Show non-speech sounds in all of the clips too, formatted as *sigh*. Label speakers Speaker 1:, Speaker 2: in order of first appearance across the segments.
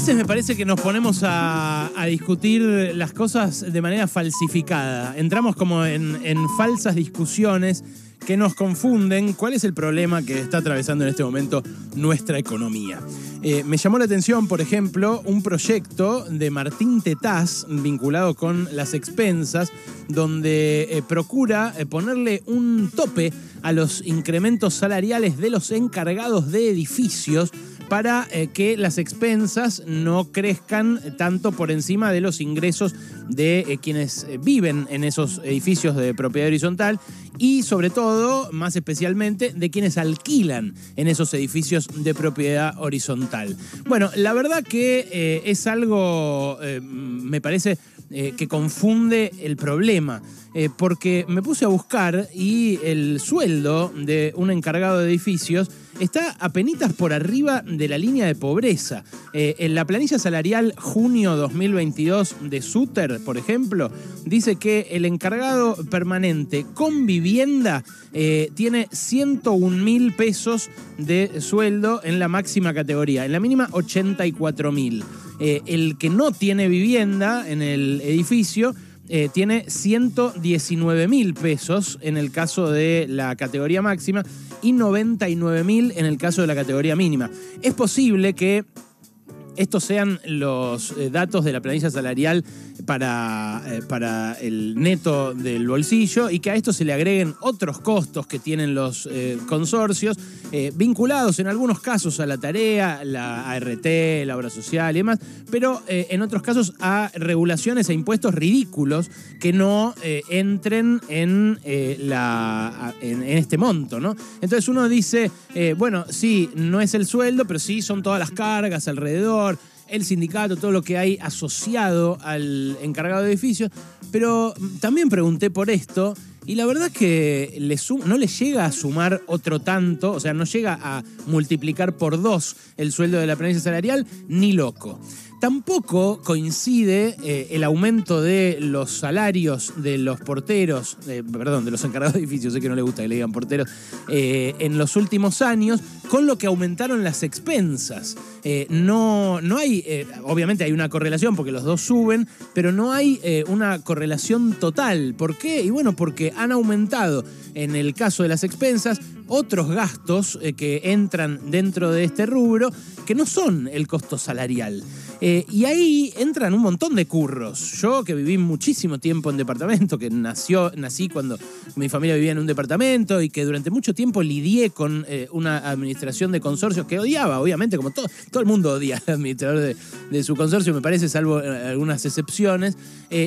Speaker 1: veces me parece que nos ponemos a, a discutir las cosas de manera falsificada. Entramos como en, en falsas discusiones que nos confunden cuál es el problema que está atravesando en este momento nuestra economía. Eh, me llamó la atención, por ejemplo, un proyecto de Martín Tetaz vinculado con las expensas, donde eh, procura eh, ponerle un tope a los incrementos salariales de los encargados de edificios para eh, que las expensas no crezcan tanto por encima de los ingresos de eh, quienes eh, viven en esos edificios de propiedad horizontal y sobre todo, más especialmente, de quienes alquilan en esos edificios de propiedad horizontal. Bueno, la verdad que es algo, me parece, que confunde el problema. porque me puse a buscar y el sueldo de un encargado de edificios está apenas por arriba de la línea de pobreza. Eh, en la planilla salarial junio 2022 de Suter, por ejemplo, dice que el encargado permanente con vivienda eh, tiene 101 mil pesos de sueldo en la máxima categoría, en la mínima 84 mil. Eh, el que no tiene vivienda en el edificio tiene 119 mil pesos en el caso de la categoría máxima y 99 mil en el caso de la categoría mínima. Es posible que estos sean los eh, datos de la planilla salarial para, eh, para el neto del bolsillo y que a esto se le agreguen otros costos que tienen los eh, consorcios, vinculados en algunos casos a la tarea, la ART, la obra social y demás, pero en otros casos a regulaciones e impuestos ridículos que no entren en, la, en, este monto. ¿no? Entonces uno dice, bueno, sí, no es el sueldo, pero sí son todas las cargas alrededor el sindicato, todo lo que hay asociado al encargado de edificios. Pero también pregunté por esto y la verdad es que no le llega a sumar otro tanto, o sea, no llega a multiplicar por dos el sueldo de la planilla salarial, ni loco. Tampoco coincide eh, el aumento de los salarios de los porteros, perdón, de los encargados de edificios, sé que no le gusta que le digan porteros, eh, en los últimos años con lo que aumentaron las expensas. Eh, no, no hay, obviamente hay una correlación porque los dos suben, pero no hay una correlación total. ¿Por qué? Y bueno, porque han aumentado en el caso de las expensas otros gastos que entran dentro de este rubro que no son el costo salarial. Eh, y ahí entran un montón de curros. Yo que viví muchísimo tiempo en departamento, que nació, nací cuando mi familia vivía en un departamento y que durante mucho tiempo lidié con eh, una administración de consorcios que odiaba, obviamente, como todo, todo el mundo odia al administrador de, su consorcio, me parece, salvo eh, algunas excepciones.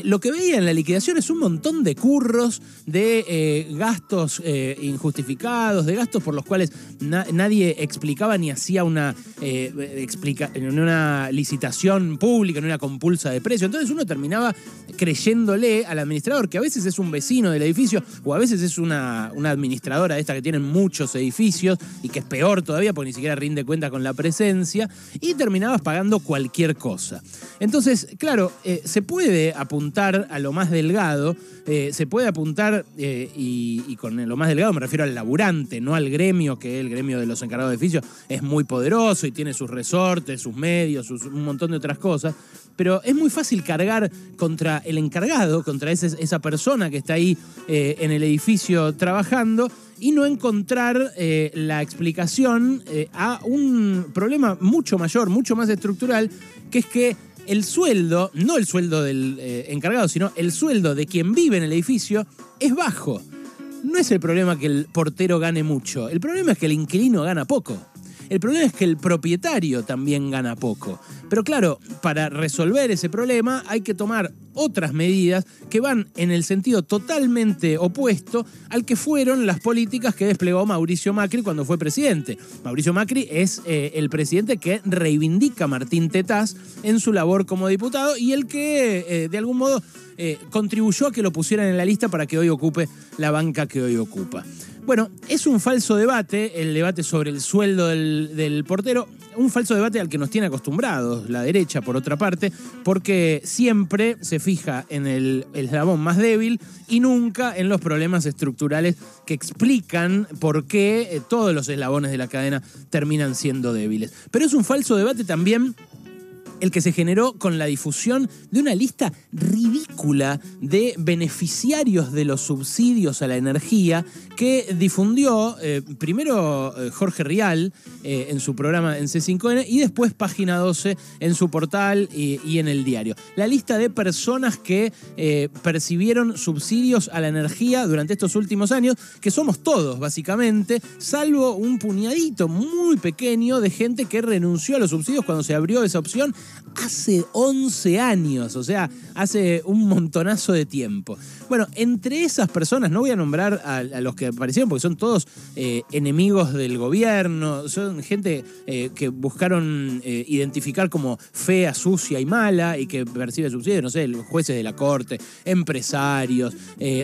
Speaker 1: lo que veía en la liquidación es un montón de curros, de gastos injustificados, de gastos por los cuales nadie explicaba ni hacía una, explica una licitación pública, en una compulsa de precio. Entonces uno terminaba creyéndole al administrador, que a veces es un vecino del edificio o a veces es una, una administradora de esta que tienen muchos edificios y que es peor todavía porque ni siquiera rinde cuenta con la presencia y terminabas pagando cualquier cosa. Entonces, claro, eh, se puede apuntar a lo más delgado, eh, se puede apuntar, eh, y, con lo más delgado me refiero al laburante, no al gremio, que el gremio de los encargados de edificios es muy poderoso y tiene sus resortes, sus medios, un montón de otras cosas, pero es muy fácil cargar contra el encargado, contra esa persona que está ahí eh, en el edificio trabajando y no encontrar eh, la explicación eh, a un problema mucho mayor, mucho más estructural, que es que el sueldo, no el sueldo del encargado, sino el sueldo de quien vive en el edificio es bajo. No es el problema que el portero gane mucho, el problema es que el inquilino gana poco. El problema es que el propietario también gana poco. Pero claro, para resolver ese problema hay que tomar otras medidas que van en el sentido totalmente opuesto al que fueron las políticas que desplegó Mauricio Macri cuando fue presidente. Mauricio Macri es eh, el presidente que reivindica a Martín Tetaz en su labor como diputado y el que eh, de algún modo eh, contribuyó a que lo pusieran en la lista para que hoy ocupe la banca que hoy ocupa. Bueno, es un falso debate, el debate sobre el sueldo del, portero, un falso debate al que nos tiene acostumbrados la derecha, por otra parte, porque siempre se fija en el, eslabón más débil y nunca en los problemas estructurales que explican por qué eh, todos los eslabones de la cadena terminan siendo débiles. Pero es un falso debate también el que se generó con la difusión de una lista ridícula de beneficiarios de los subsidios a la energía que difundió eh, primero eh, Jorge Rial eh, en su programa en C5N y después Página 12 en su portal y, y en el diario. La lista de personas que percibieron subsidios a la energía durante estos últimos años, que somos todos básicamente, salvo un puñadito muy pequeño de gente que renunció a los subsidios cuando se abrió esa opción hace 11 años, o sea, hace un montonazo de tiempo. Bueno, entre esas personas, no voy a nombrar a, los que aparecieron porque son todos eh, enemigos del gobierno, son gente eh, que buscaron eh, identificar como fea, sucia y mala y que percibe subsidios, no sé, jueces de la corte, empresarios,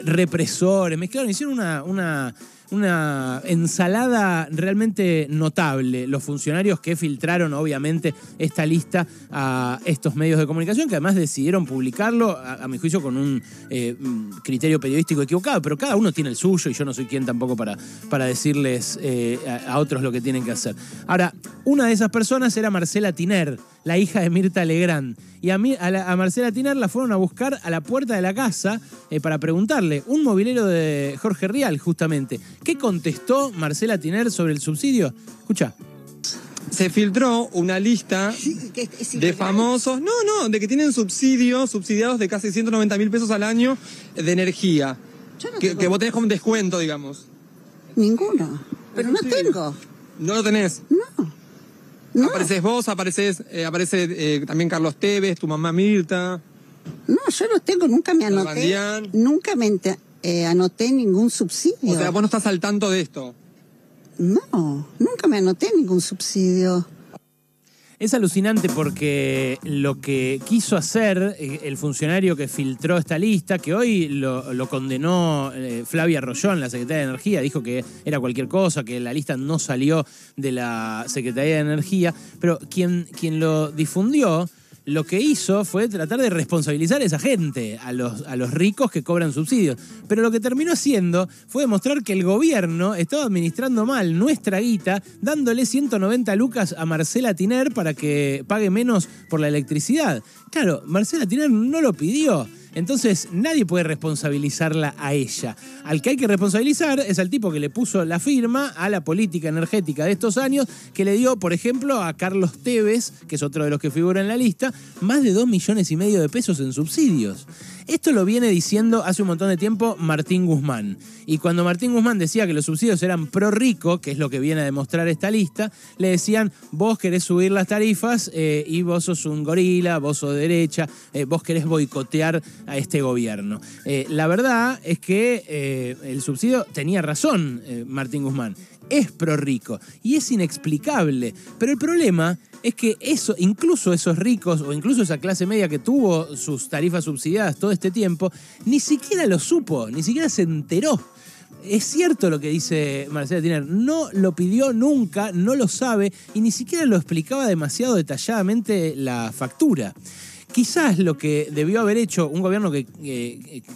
Speaker 1: represores, mezclaron, hicieron una una ensalada realmente notable. Los funcionarios que filtraron, obviamente, esta lista a estos medios de comunicación, que además decidieron publicarlo, a, mi juicio, con un eh, criterio periodístico equivocado, pero cada uno tiene el suyo y yo no soy quien tampoco para, para decirles eh, a, otros lo que tienen que hacer. Ahora, una de esas personas era Marcela Tiner, la hija de Mirta Legrand. Y a, mí, a, Marcela Tiner la fueron a buscar a la puerta de la casa eh, para preguntarle, un movilero de Jorge Rial, justamente. ¿Qué contestó Marcela Tiner sobre el subsidio? Escucha.
Speaker 2: Se filtró una lista *laughs* de famosos, no, no, de que tienen subsidios, subsidiados de casi 190 mil pesos al año de energía. que, que, vos tenés como un descuento, digamos.
Speaker 3: Ninguno. Pero no tengo.
Speaker 2: ¿No lo tenés?
Speaker 3: No.
Speaker 2: No. Apareces vos, apareces, eh, aparece eh, también Carlos Tevez, tu mamá Mirta.
Speaker 3: No, yo no tengo, nunca me anoté. Nunca me eh, anoté ningún subsidio.
Speaker 2: O sea, vos no estás al tanto de esto.
Speaker 3: No, nunca me anoté ningún subsidio.
Speaker 1: Es alucinante porque lo que quiso hacer eh, el funcionario que filtró esta lista, que hoy lo, condenó eh, Flavia Rollón, la secretaria de Energía, dijo que era cualquier cosa, que la lista no salió de la Secretaría de Energía, pero quien, quien lo difundió lo que hizo fue tratar de responsabilizar a esa gente, a los, a los ricos que cobran subsidios. Pero lo que terminó haciendo fue demostrar que el gobierno estaba administrando mal nuestra guita, dándole 190 lucas a Marcela Tiner para que pague menos por la electricidad. Claro, Marcela Tiner no lo pidió. Entonces nadie puede responsabilizarla a ella. Al que hay que responsabilizar es al tipo que le puso la firma a la política energética de estos años, que le dio, por ejemplo, a Carlos Tevez, que es otro de los que figura en la lista, más de 2 millones y medio de pesos en subsidios. Esto lo viene diciendo hace un montón de tiempo Martín Guzmán. Y cuando Martín Guzmán decía que los subsidios eran pro rico, que es lo que viene a demostrar esta lista, le decían, vos querés subir las tarifas eh, y vos sos un gorila, vos sos de derecha, eh, vos querés boicotear a este gobierno. Eh, la verdad es que el subsidio tenía razón Martín Guzmán es pro rico y es inexplicable. Pero el problema es que eso, incluso esos ricos o incluso esa clase media que tuvo sus tarifas subsidiadas todo este tiempo, ni siquiera lo supo, ni siquiera se enteró. Es cierto lo que dice Marcela Tiner, no lo pidió nunca, no lo sabe y ni siquiera lo explicaba demasiado detalladamente la factura. Quizás lo que debió haber hecho un gobierno que,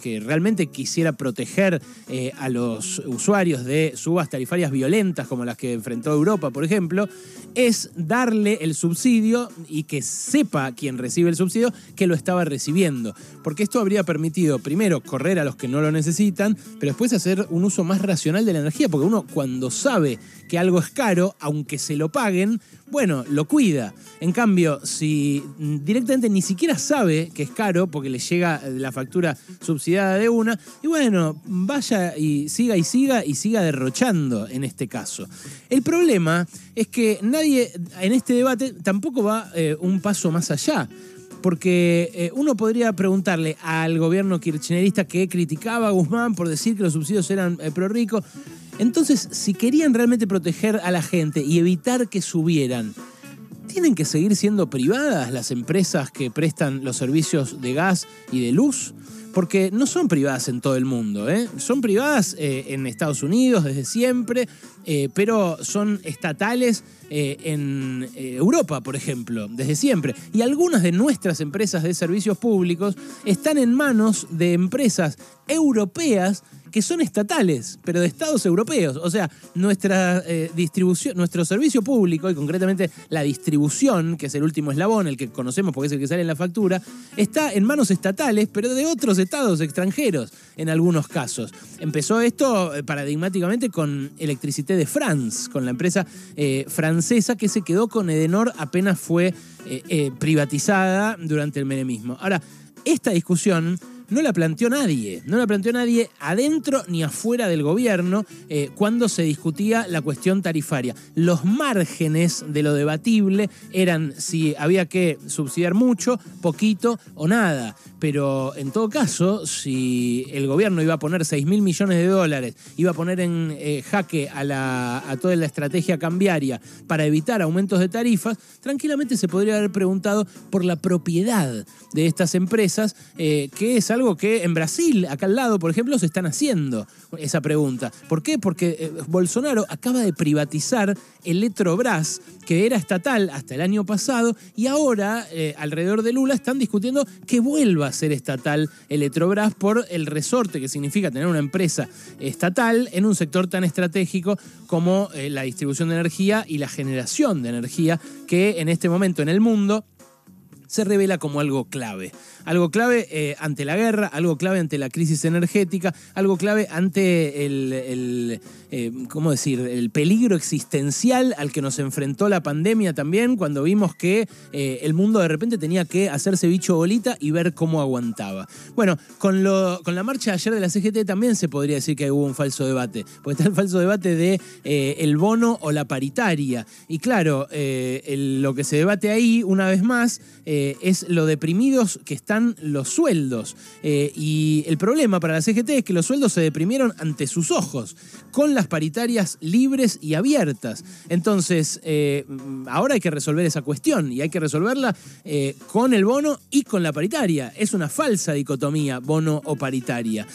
Speaker 1: que realmente quisiera proteger eh, a los usuarios de subas tarifarias violentas como las que enfrentó Europa, por ejemplo, es darle el subsidio y que sepa quien recibe el subsidio que lo estaba recibiendo. Porque esto habría permitido, primero, correr a los que no lo necesitan, pero después hacer un uso más racional de la energía, porque uno cuando sabe que algo es caro, aunque se lo paguen, bueno, lo cuida. En cambio, si directamente ni siquiera sabe que es caro porque le llega la factura subsidiada de una, y bueno, vaya y siga y siga y siga derrochando en este caso. El problema es que nadie en este debate tampoco va eh, un paso más allá porque eh, uno podría preguntarle al gobierno kirchnerista que criticaba a Guzmán por decir que los subsidios eran eh, pro ricos, entonces, si querían realmente proteger a la gente y evitar que subieran, ¿tienen que seguir siendo privadas las empresas que prestan los servicios de gas y de luz? Porque no son privadas en todo el mundo, ¿eh? son privadas eh, en Estados Unidos desde siempre, eh, pero son estatales en Europa, por ejemplo, desde siempre. Y algunas de nuestras empresas de servicios públicos están en manos de empresas europeas que son estatales, pero de estados europeos. O sea, nuestra eh, distribución, nuestro servicio público, y concretamente la distribución, que es el último eslabón, el que conocemos porque es el que sale en la factura, está en manos estatales, pero de otros estados extranjeros, en algunos casos. Empezó esto eh, paradigmáticamente con Electricité de France, con la empresa eh, francesa que se quedó con Edenor apenas fue privatizada durante el menemismo. Ahora, esta discusión no la planteó nadie, no la planteó nadie adentro ni afuera del gobierno eh, cuando se discutía la cuestión tarifaria. Los márgenes de lo debatible eran si había que subsidiar mucho, poquito o nada. Pero en todo caso, si el gobierno iba a poner 6 mil millones de dólares, iba a poner en eh, jaque a, toda la estrategia cambiaria para evitar aumentos de tarifas, tranquilamente se podría haber preguntado por la propiedad de estas empresas, eh, que es algo que en Brasil, acá al lado, por ejemplo, se están haciendo esa pregunta. ¿Por qué? Porque eh, Bolsonaro acaba de privatizar Electrobras, que era estatal hasta el año pasado, y ahora, eh, alrededor de Lula, están discutiendo que vuelva a ser estatal Electrobras por el resorte que significa tener una empresa estatal en un sector tan estratégico como la distribución de energía y la generación de energía, que en este momento en el mundo se revela como algo clave. Algo clave eh, ante la guerra, algo clave ante la crisis energética, algo clave ante el, eh, ¿cómo decir?, el peligro existencial al que nos enfrentó la pandemia también, cuando vimos que eh, el mundo de repente tenía que hacerse bicho bolita y ver cómo aguantaba. Bueno, con, lo, con la marcha de ayer de la CGT también se podría decir que hubo un falso debate, porque está el falso debate de el bono o la paritaria. Y claro, lo que se debate ahí, una vez más, es lo deprimidos que están los sueldos. Eh, y el problema para la CGT es que los sueldos se deprimieron ante sus ojos, con las paritarias libres y abiertas. Entonces, eh, ahora hay que resolver esa cuestión y hay que resolverla eh, con el bono y con la paritaria. Es una falsa dicotomía, bono o paritaria.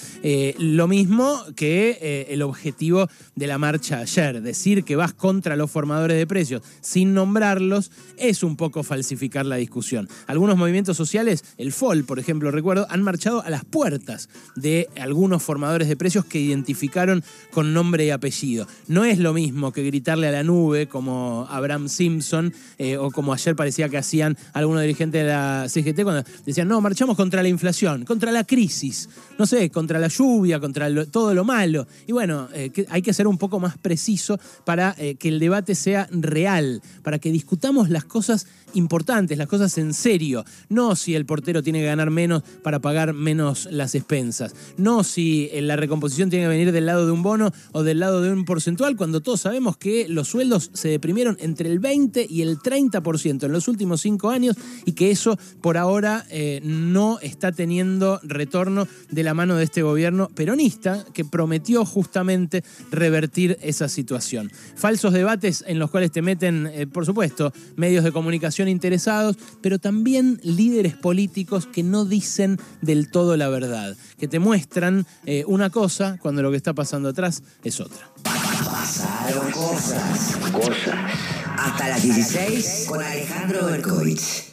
Speaker 1: lo mismo que el objetivo de la marcha ayer, decir que vas contra los formadores de precios sin nombrarlos, es un poco falsificar la discusión. Algunos movimientos sociales, el por ejemplo, recuerdo, han marchado a las puertas de algunos formadores de precios que identificaron con nombre y apellido. No es lo mismo que gritarle a la nube como Abraham Simpson eh, o como ayer parecía que hacían algunos dirigentes de la CGT cuando decían, no, marchamos contra la inflación, contra la crisis, no sé, contra la lluvia, contra todo lo malo. Y bueno, eh, hay que ser un poco más preciso para eh, que el debate sea real, para que discutamos las cosas importantes, las cosas en serio, no si el portero tiene que ganar menos para pagar menos las expensas. No si la recomposición tiene que venir del lado de un bono o del lado de un porcentual, cuando todos sabemos que los sueldos se deprimieron entre el 20 y el 30% en los últimos cinco años y que eso por ahora eh, no está teniendo retorno de la mano de este gobierno peronista que prometió justamente revertir esa situación. Falsos debates en los cuales te meten, eh, por supuesto, medios de comunicación interesados, pero también líderes políticos que no dicen del todo la verdad, que te muestran eh, una cosa cuando lo que está pasando atrás es otra.
Speaker 4: Pasaron cosas. Cosas. Hasta las 16 con Alejandro Berkovich.